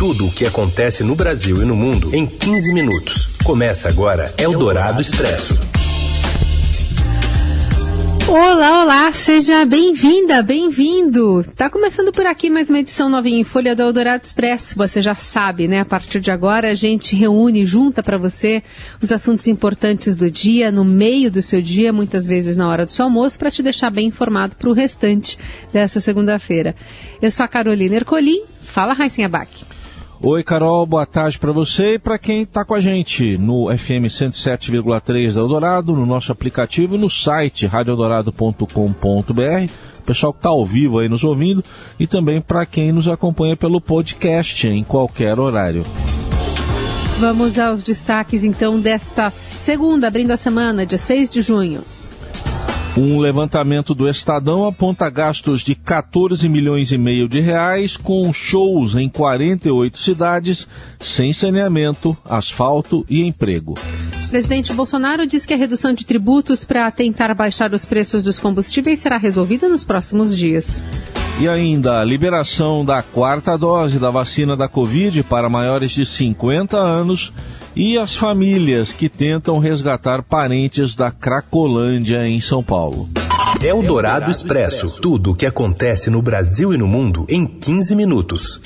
Tudo o que acontece no Brasil e no mundo em 15 minutos. Começa agora Eldorado Expresso. Olá, olá, seja bem-vinda, bem-vindo. Tá começando por aqui mais uma edição novinha em Folha do Eldorado Expresso. Você já sabe, né? A partir de agora a gente reúne, junta para você os assuntos importantes do dia, no meio do seu dia, muitas vezes na hora do seu almoço, para te deixar bem informado para o restante dessa segunda-feira. Eu sou a Carolina Ercolim. Fala, Raíssen Abac. Oi, Carol, boa tarde para você e para quem está com a gente no FM 107,3 da Eldorado, no nosso aplicativo e no site radioeldorado.com.br. Pessoal que está ao vivo aí nos ouvindo e também para quem nos acompanha pelo podcast em qualquer horário. Vamos aos destaques então desta segunda, abrindo a semana, dia 6 de junho. Um levantamento do Estadão aponta gastos de 14 milhões e meio de reais com shows em 48 cidades, sem saneamento, asfalto e emprego. Presidente Bolsonaro diz que a redução de tributos para tentar baixar os preços dos combustíveis será resolvida nos próximos dias. E ainda a liberação da quarta dose da vacina da Covid para maiores de 50 anos e as famílias que tentam resgatar parentes da Cracolândia em São Paulo. É o Dourado Expresso. Tudo o que acontece no Brasil e no mundo em 15 minutos.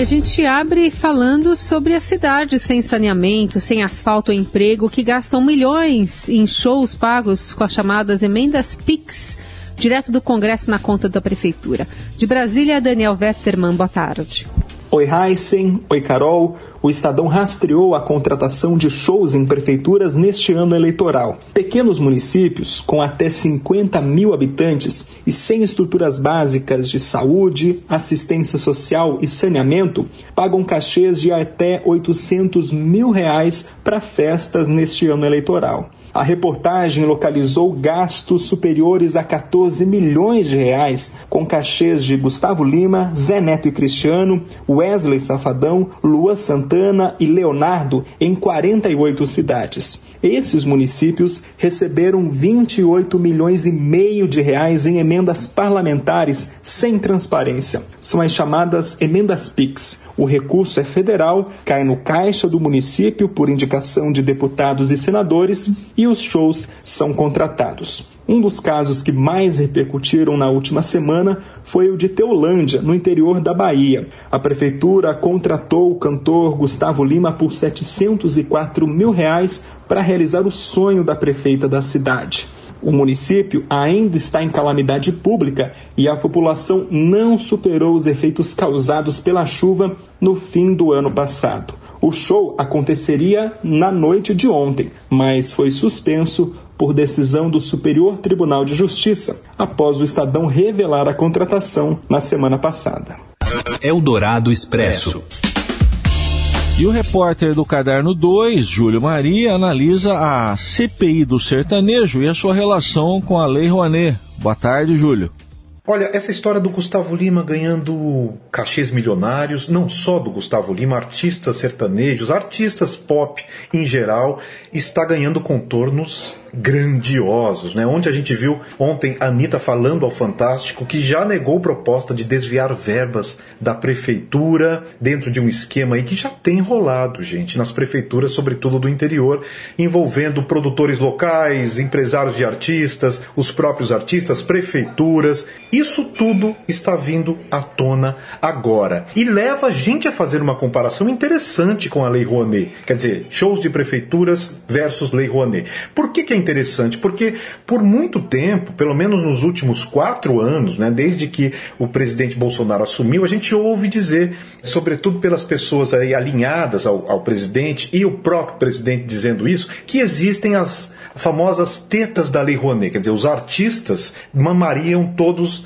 A gente abre falando sobre a cidade sem saneamento, sem asfalto ou emprego, que gastam milhões em shows pagos com as chamadas emendas PIX, direto do Congresso na conta da Prefeitura. De Brasília, Daniel Wetterman, boa tarde. Oi Heisen, oi Carol. O Estadão rastreou a contratação de shows em prefeituras neste ano eleitoral. Pequenos municípios, com até 50 mil habitantes e sem estruturas básicas de saúde, assistência social e saneamento, pagam cachês de até 800 mil reais para festas neste ano eleitoral. A reportagem localizou gastos superiores a 14 milhões de reais com cachês de Gustavo Lima, Zé Neto e Cristiano, Wesley Safadão, Lua Santana e Leonardo em 48 cidades. Esses municípios receberam 28 milhões e meio de reais em emendas parlamentares sem transparência. São as chamadas emendas PIX. O recurso é federal, cai no caixa do município por indicação de deputados e senadores e os shows são contratados. Um dos casos que mais repercutiram na última semana foi o de Teolândia, no interior da Bahia. A prefeitura contratou o cantor Gustavo Lima por 704 mil reais para realizar o sonho da prefeita da cidade. O município ainda está em calamidade pública e a população não superou os efeitos causados pela chuva no fim do ano passado. O show aconteceria na noite de ontem, mas foi suspenso por decisão do Superior Tribunal de Justiça, após o Estadão revelar a contratação na semana passada. Eldorado Expresso. E o repórter do Caderno 2, Júlio Maria, analisa a CPI do sertanejo e a sua relação com a Lei Rouanet. Boa tarde, Júlio. Olha, essa história do Gustavo Lima ganhando cachês milionários, não só do Gustavo Lima, artistas sertanejos, artistas pop em geral, está ganhando contornos grandiosos, né? Onde a gente viu ontem a Anitta falando ao Fantástico que já negou proposta de desviar verbas da prefeitura dentro de um esquema aí que já tem rolado, gente, nas prefeituras, sobretudo do interior, envolvendo produtores locais, empresários de artistas, os próprios artistas, prefeituras. Isso tudo está vindo à tona agora e leva a gente a fazer uma comparação interessante com a Lei Rouanet. Quer dizer, shows de prefeituras versus Lei Rouanet. Por que, que é interessante, porque por muito tempo, pelo menos nos últimos quatro anos, né, desde que o presidente Bolsonaro assumiu, a gente ouve dizer, sobretudo pelas pessoas aí alinhadas ao, ao presidente e o próprio presidente dizendo isso, que existem as famosas tetas da Lei Rouanet, quer dizer, os artistas mamariam todos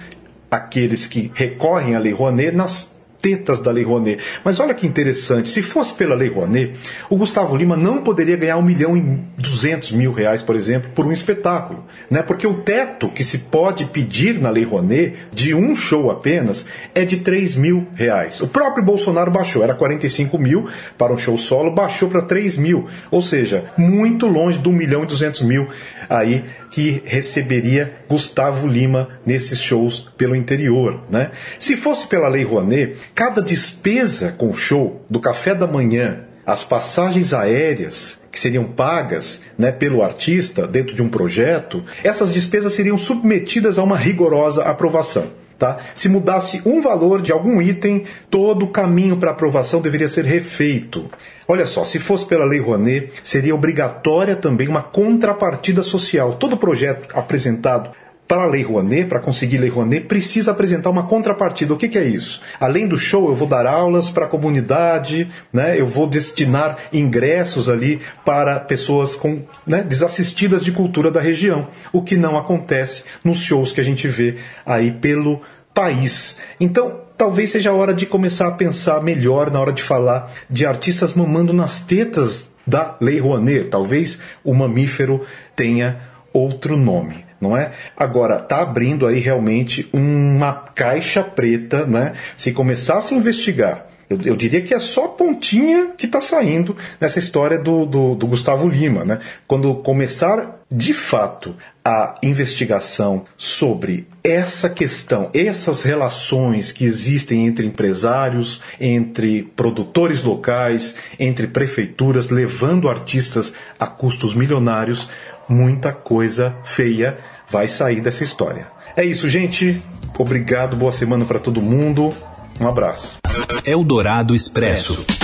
aqueles que recorrem à Lei Rouanet nas tetas da Lei Rouanet. Mas olha que interessante, se fosse pela Lei Rouanet, o Gustavo Lima não poderia ganhar um milhão e duzentos mil reais, por exemplo, por um espetáculo. Né? Porque o teto que se pode pedir na Lei Rouanet, de um show apenas, é de três mil reais. O próprio Bolsonaro baixou, era 45 mil para um show solo, baixou para 3 mil. Ou seja, muito longe do um milhão e duzentos mil aí que receberia Gustavo Lima nesses shows pelo interior. Né? Se fosse pela Lei Rouanet, cada despesa com show, do café da manhã, as passagens aéreas que seriam pagas né, pelo artista dentro de um projeto, essas despesas seriam submetidas a uma rigorosa aprovação. Tá? Se mudasse um valor de algum item, todo o caminho para aprovação deveria ser refeito. Olha só, se fosse pela Lei Rouanet, seria obrigatória também uma contrapartida social. Todo projeto apresentado para a Lei Rouanet, para conseguir Lei Rouanet, precisa apresentar uma contrapartida. O que, que, é isso? Além do show, eu vou dar aulas para a comunidade, né? eu vou destinar ingressos ali para pessoas com, né, desassistidas de cultura da região, o que não acontece nos shows que a gente vê aí pelo país. Então, talvez seja a hora de começar a pensar melhor na hora de falar de artistas mamando nas tetas da Lei Rouanet. Talvez o mamífero tenha outro nome não é? Agora, está abrindo aí realmente uma caixa preta, né? Se começasse a investigar eu, eu, diria que é só a pontinha que está saindo nessa história do, do, do, Gustavo Lima. Né? Quando começar de fato a investigação sobre essa questão, essas relações que existem entre empresários, entre produtores locais, entre prefeituras, levando artistas a custos milionários, muita coisa feia vai sair dessa história. É isso, gente. Obrigado, boa semana para todo mundo. Um abraço. Eldorado Expresso.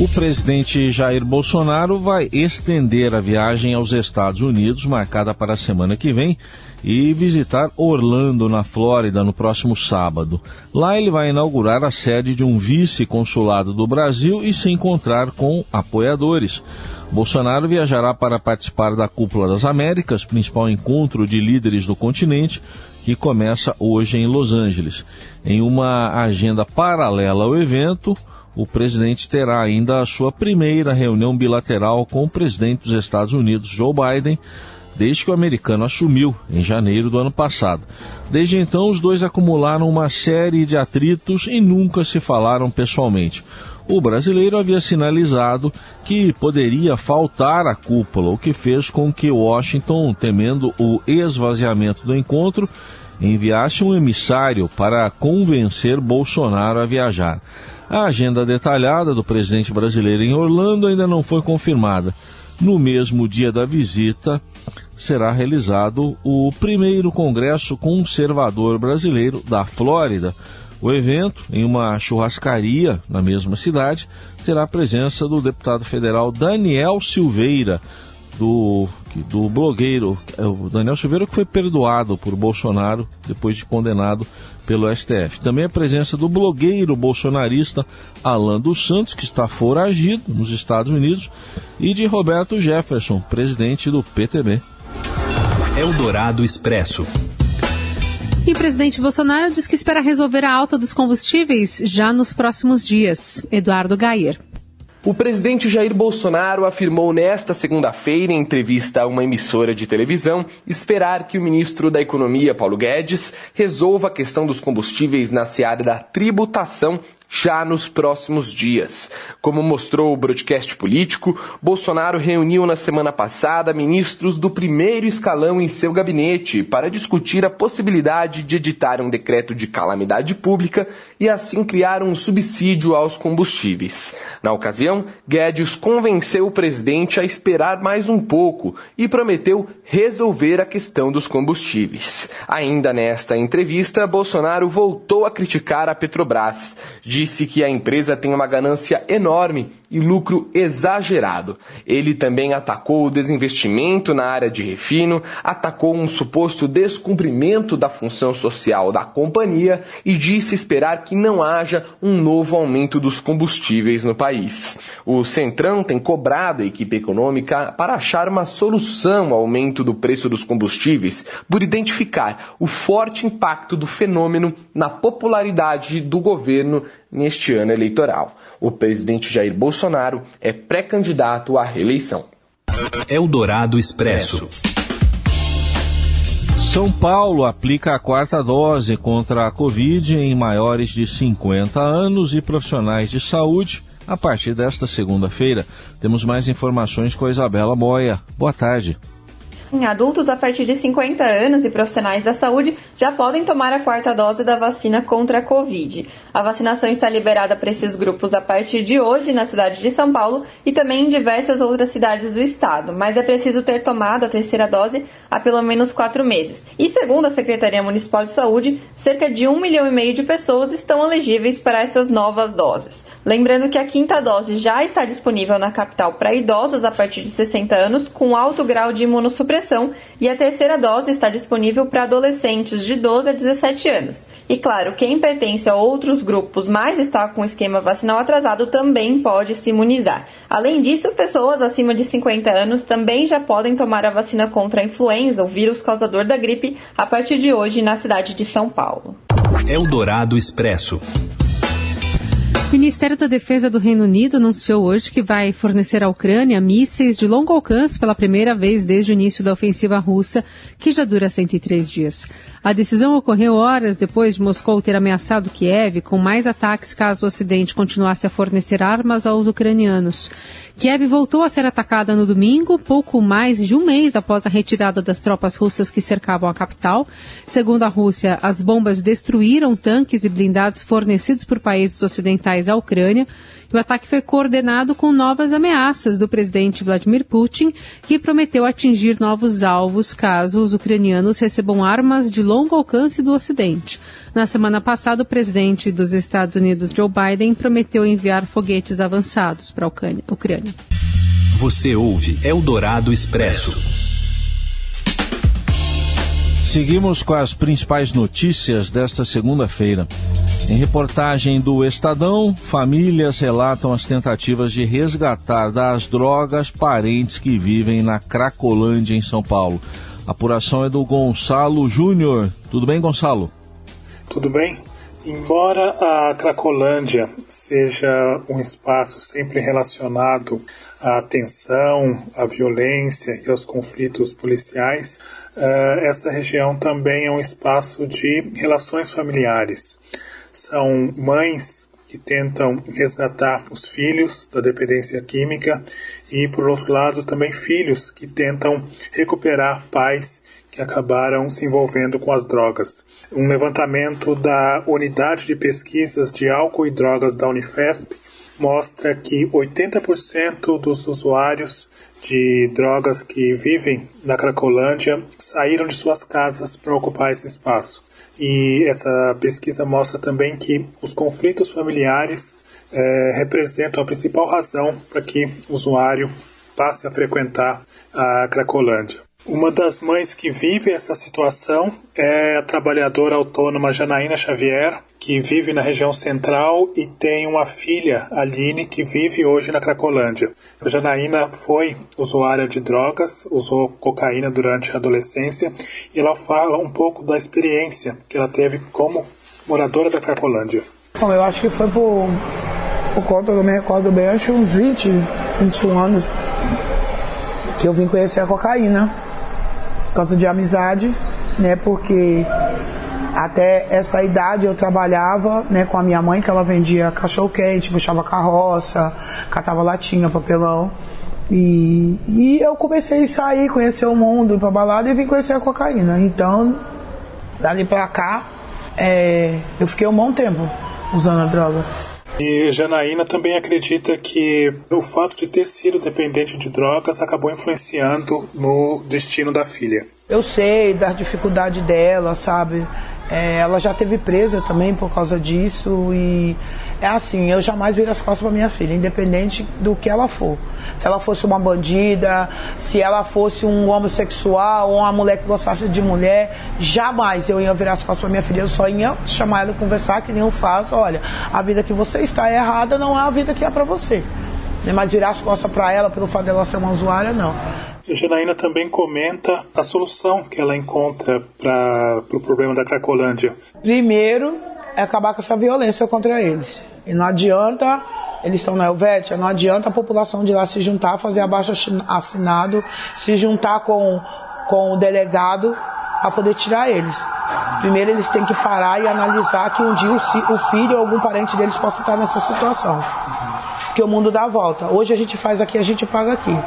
O presidente Jair Bolsonaro vai estender a viagem aos Estados Unidos, marcada para a semana que vem, e visitar Orlando, na Flórida, no próximo sábado. Lá ele vai inaugurar a sede de um vice-consulado do Brasil e se encontrar com apoiadores. Bolsonaro viajará para participar da Cúpula das Américas, principal encontro de líderes do continente, que começa hoje em Los Angeles. Em uma agenda paralela ao evento, o presidente terá ainda a sua primeira reunião bilateral com o presidente dos Estados Unidos, Joe Biden, desde que o americano assumiu em janeiro do ano passado. Desde então, os dois acumularam uma série de atritos e nunca se falaram pessoalmente. O brasileiro havia sinalizado que poderia faltar a cúpula, o que fez com que Washington, temendo o esvaziamento do encontro, enviasse um emissário para convencer Bolsonaro a viajar. A agenda detalhada do presidente brasileiro em Orlando ainda não foi confirmada. No mesmo dia da visita, será realizado o primeiro Congresso Conservador Brasileiro da Flórida, o evento, em uma churrascaria na mesma cidade, terá a presença do deputado federal Daniel Silveira, do, do blogueiro, é Daniel Silveira que foi perdoado por Bolsonaro depois de condenado pelo STF. Também a presença do blogueiro bolsonarista Alan dos Santos, que está foragido nos Estados Unidos, e de Roberto Jefferson, presidente do PTB. Eldorado Expresso. E o presidente Bolsonaro diz que espera resolver a alta dos combustíveis já nos próximos dias. Eduardo Gayer. O presidente Jair Bolsonaro afirmou nesta segunda-feira, em entrevista a uma emissora de televisão, esperar que o ministro da Economia, Paulo Guedes, resolva a questão dos combustíveis na seara da tributação já nos próximos dias. Como mostrou o broadcast político, Bolsonaro reuniu na semana passada ministros do primeiro escalão em seu gabinete para discutir a possibilidade de editar um decreto de calamidade pública e assim criar um subsídio aos combustíveis. Na ocasião, Guedes convenceu o presidente a esperar mais um pouco e prometeu resolver a questão dos combustíveis. Ainda nesta entrevista, Bolsonaro voltou a criticar a Petrobras disse que a empresa tem uma ganância enorme e lucro exagerado. Ele também atacou o desinvestimento na área de refino, atacou um suposto descumprimento da função social da companhia e disse esperar que não haja um novo aumento dos combustíveis no país. O Centrão tem cobrado a equipe econômica para achar uma solução ao aumento do preço dos combustíveis, por identificar o forte impacto do fenômeno na popularidade do governo neste ano eleitoral. O presidente Jair Bolsonaro é pré-candidato à reeleição. Eldorado Expresso. São Paulo aplica a quarta dose contra a Covid em maiores de 50 anos e profissionais de saúde a partir desta segunda-feira. Temos mais informações com a Isabela Moia. Boa tarde. Em adultos a partir de 50 anos e profissionais da saúde já podem tomar a quarta dose da vacina contra a Covid. A vacinação está liberada para esses grupos a partir de hoje na cidade de São Paulo e também em diversas outras cidades do estado, mas é preciso ter tomado a terceira dose há pelo menos quatro meses. E segundo a Secretaria Municipal de Saúde, cerca de um milhão e meio de pessoas estão elegíveis para essas novas doses. Lembrando que a quinta dose já está disponível na capital para idosos a partir de 60 anos com alto grau de imunossupressão e a terceira dose está disponível para adolescentes de 12 a 17 anos. E claro, quem pertence a outros grupos, mas está com o esquema vacinal atrasado, também pode se imunizar. Além disso, pessoas acima de 50 anos também já podem tomar a vacina contra a influenza, o vírus causador da gripe, a partir de hoje na cidade de São Paulo. Eldorado Expresso. O Ministério da Defesa do Reino Unido anunciou hoje que vai fornecer à Ucrânia mísseis de longo alcance pela primeira vez desde o início da ofensiva russa, que já dura 103 dias. A decisão ocorreu horas depois de Moscou ter ameaçado Kiev com mais ataques caso o Ocidente continuasse a fornecer armas aos ucranianos. Kiev voltou a ser atacada no domingo, pouco mais de um mês após a retirada das tropas russas que cercavam a capital. Segundo a Rússia, as bombas destruíram tanques e blindados fornecidos por países ocidentais à Ucrânia. E o ataque foi coordenado com novas ameaças do presidente Vladimir Putin, que prometeu atingir novos alvos caso os ucranianos recebam armas de longo alcance do Ocidente. Na semana passada, o presidente dos Estados Unidos, Joe Biden, prometeu enviar foguetes avançados para a Ucrânia. Você ouve Eldorado Expresso. Seguimos com as principais notícias desta segunda-feira. Em reportagem do Estadão, famílias relatam as tentativas de resgatar das drogas parentes que vivem na Cracolândia, em São Paulo. A apuração é do Gonçalo Júnior. Tudo bem, Gonçalo? Tudo bem. Embora a Cracolândia seja um espaço sempre relacionado à tensão, à violência e aos conflitos policiais, eh, essa região também é um espaço de relações familiares. São mães que tentam resgatar os filhos da dependência química e, por outro lado, também filhos que tentam recuperar pais que acabaram se envolvendo com as drogas. Um levantamento da Unidade de Pesquisas de Álcool e Drogas da Unifesp mostra que 80% dos usuários de drogas que vivem na Cracolândia saíram de suas casas para ocupar esse espaço. E essa pesquisa mostra também que os conflitos familiares é, representam a principal razão para que o usuário passe a frequentar a Cracolândia. Uma das mães que vive essa situação é a trabalhadora autônoma Janaína Xavier, que vive na região central e tem uma filha, Aline, que vive hoje na Cracolândia. A Janaína foi usuária de drogas, usou cocaína durante a adolescência e ela fala um pouco da experiência que ela teve como moradora da Cracolândia. Bom, eu acho que foi por, por conta, eu me recordo bem, acho uns 20, 21 anos que eu vim conhecer a cocaína causa de amizade, né? Porque até essa idade eu trabalhava né, com a minha mãe, que ela vendia cachorro quente, puxava carroça, catava latinha, papelão. E, e eu comecei a sair, conhecer o mundo, ir pra balada e vim conhecer a cocaína. Então, dali pra cá, é, eu fiquei um bom tempo usando a droga. E Janaína também acredita que o fato de ter sido dependente de drogas acabou influenciando no destino da filha. Eu sei da dificuldade dela, sabe? É, ela já teve presa também por causa disso e é assim, eu jamais viro as costas para minha filha, independente do que ela for. Se ela fosse uma bandida, se ela fosse um homossexual ou uma mulher que gostasse de mulher, jamais eu ia virar as costas para minha filha. Eu só ia chamar ela e conversar, que nem eu faço. Olha, a vida que você está errada não é a vida que é para você. Mas virar as costas para ela pelo fato dela ser uma usuária, não. Janaína também comenta a solução que ela encontra para o pro problema da Cracolândia. Primeiro, é acabar com essa violência contra eles. E não adianta, eles estão na Helvétia, não adianta a população de lá se juntar, fazer abaixo assinado, se juntar com, com o delegado para poder tirar eles. Primeiro eles têm que parar e analisar que um dia o, filho ou algum parente deles possa estar nessa situação. Porque o mundo dá a volta. Hoje a gente faz aqui, a gente paga aqui.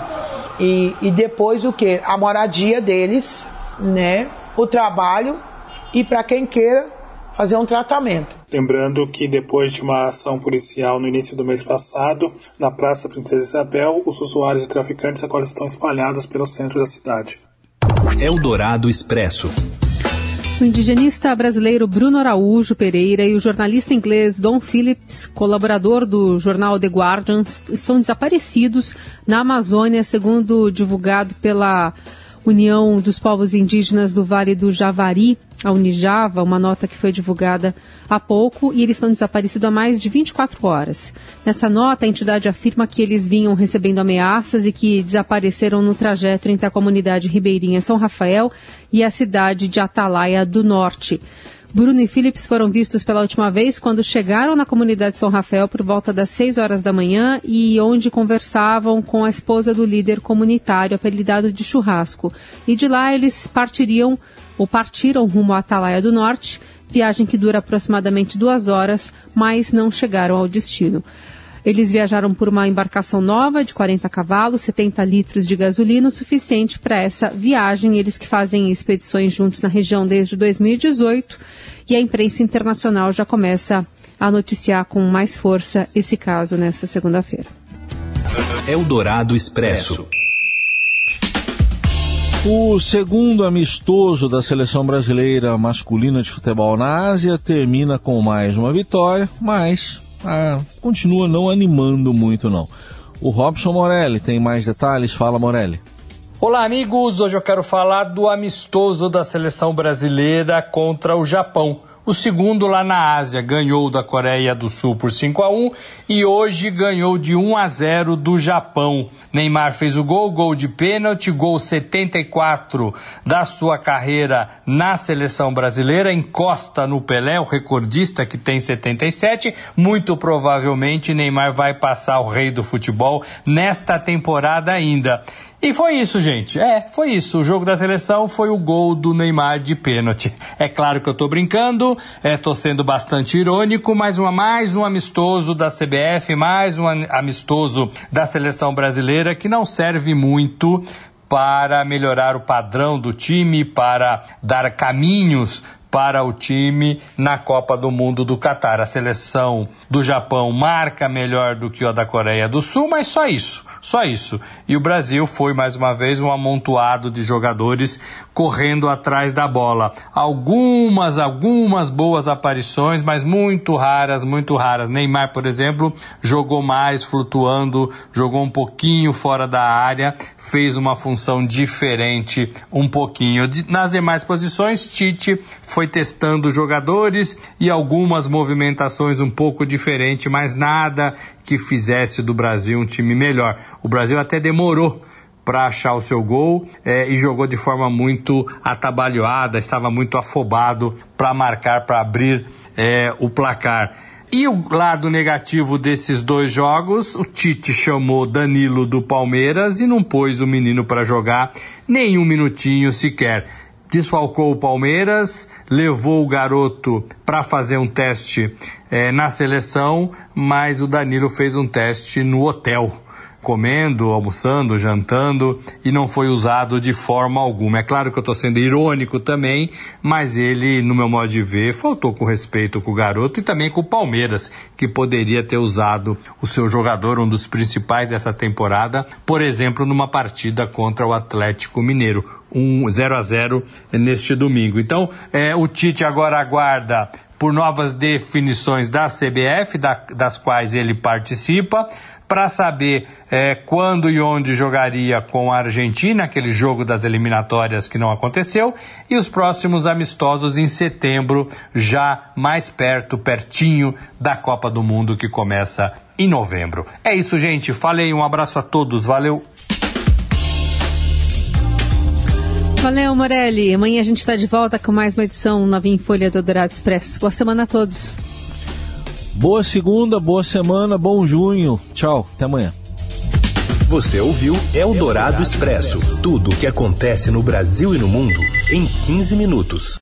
E, e depois o que? A moradia deles, né? O trabalho e para quem queira fazer um tratamento. Lembrando que depois de uma ação policial no início do mês passado, na Praça Princesa Isabel, os usuários e traficantes agora estão espalhados pelo centro da cidade. Eldorado Expresso. O indigenista brasileiro Bruno Araújo Pereira e o jornalista inglês Don Phillips, colaborador do jornal The Guardian, estão desaparecidos na Amazônia, segundo divulgado pela União dos Povos Indígenas do Vale do Javari, a Unijava, uma nota que foi divulgada há pouco, e eles estão desaparecidos há mais de 24 horas. Nessa nota, a entidade afirma que eles vinham recebendo ameaças e que desapareceram no trajeto entre a comunidade ribeirinha São Rafael e a cidade de Atalaia do Norte. Bruno e Phillips foram vistos pela última vez quando chegaram na comunidade São Rafael por volta das 6 horas da manhã e onde conversavam com a esposa do líder comunitário, apelidado de Churrasco. E de lá eles partiriam ou partiram rumo à Atalaia do Norte, viagem que dura aproximadamente duas horas, mas não chegaram ao destino. Eles viajaram por uma embarcação nova de 40 cavalos, 70 litros de gasolina, o suficiente para essa viagem. Eles que fazem expedições juntos na região desde 2018 e a imprensa internacional já começa a noticiar com mais força esse caso nesta segunda-feira. Eldorado Expresso. O segundo amistoso da seleção brasileira masculina de futebol na Ásia termina com mais uma vitória, mas ah, continua não animando muito não. O Robson Morelli tem mais detalhes. Fala, Morelli. Olá, amigos. Hoje eu quero falar do amistoso da seleção brasileira contra o Japão. O segundo lá na Ásia ganhou da Coreia do Sul por 5 a 1 e hoje ganhou de 1 a 0 do Japão. Neymar fez o gol, gol de pênalti, gol 74 da sua carreira na seleção brasileira, encosta no Pelé, o recordista que tem 77. Muito provavelmente Neymar vai passar o rei do futebol nesta temporada ainda. E foi isso, gente. É, foi isso. O jogo da seleção foi o gol do Neymar de pênalti. É claro que eu tô brincando, é, tô sendo bastante irônico, mas uma, mais um amistoso da CBF, mais um amistoso da seleção brasileira que não serve muito para melhorar o padrão do time, para dar caminhos para o time na Copa do Mundo do Catar. A seleção do Japão marca melhor do que a da Coreia do Sul, mas só isso. Só isso. E o Brasil foi mais uma vez um amontoado de jogadores correndo atrás da bola. Algumas, algumas boas aparições, mas muito raras, muito raras. Neymar, por exemplo, jogou mais flutuando, jogou um pouquinho fora da área, fez uma função diferente um pouquinho. Nas demais posições, Tite foi testando jogadores e algumas movimentações um pouco diferentes, mas nada que fizesse do Brasil um time melhor. O Brasil até demorou para achar o seu gol é, e jogou de forma muito atabalhoada, estava muito afobado para marcar, para abrir é, o placar. E o lado negativo desses dois jogos, o Tite chamou Danilo do Palmeiras e não pôs o menino para jogar nem um minutinho sequer. Desfalcou o Palmeiras, levou o garoto para fazer um teste é, na seleção, mas o Danilo fez um teste no hotel comendo, almoçando, jantando e não foi usado de forma alguma. É claro que eu estou sendo irônico também, mas ele, no meu modo de ver, faltou com respeito com o garoto e também com o Palmeiras, que poderia ter usado o seu jogador, um dos principais dessa temporada, por exemplo, numa partida contra o Atlético Mineiro. Um 0 a 0 neste domingo. Então, é, o Tite agora aguarda por novas definições da CBF, da, das quais ele participa, para saber é, quando e onde jogaria com a Argentina, aquele jogo das eliminatórias que não aconteceu, e os próximos amistosos em setembro, já mais perto, pertinho da Copa do Mundo que começa em novembro. É isso, gente. Falei, um abraço a todos, valeu! Valeu, Morelli. Amanhã a gente está de volta com mais uma edição novinha em Folha do Dourado Expresso. Boa semana a todos. Boa segunda, boa semana, bom junho. Tchau, até amanhã. Você ouviu Eldorado Expresso tudo o que acontece no Brasil e no mundo em 15 minutos.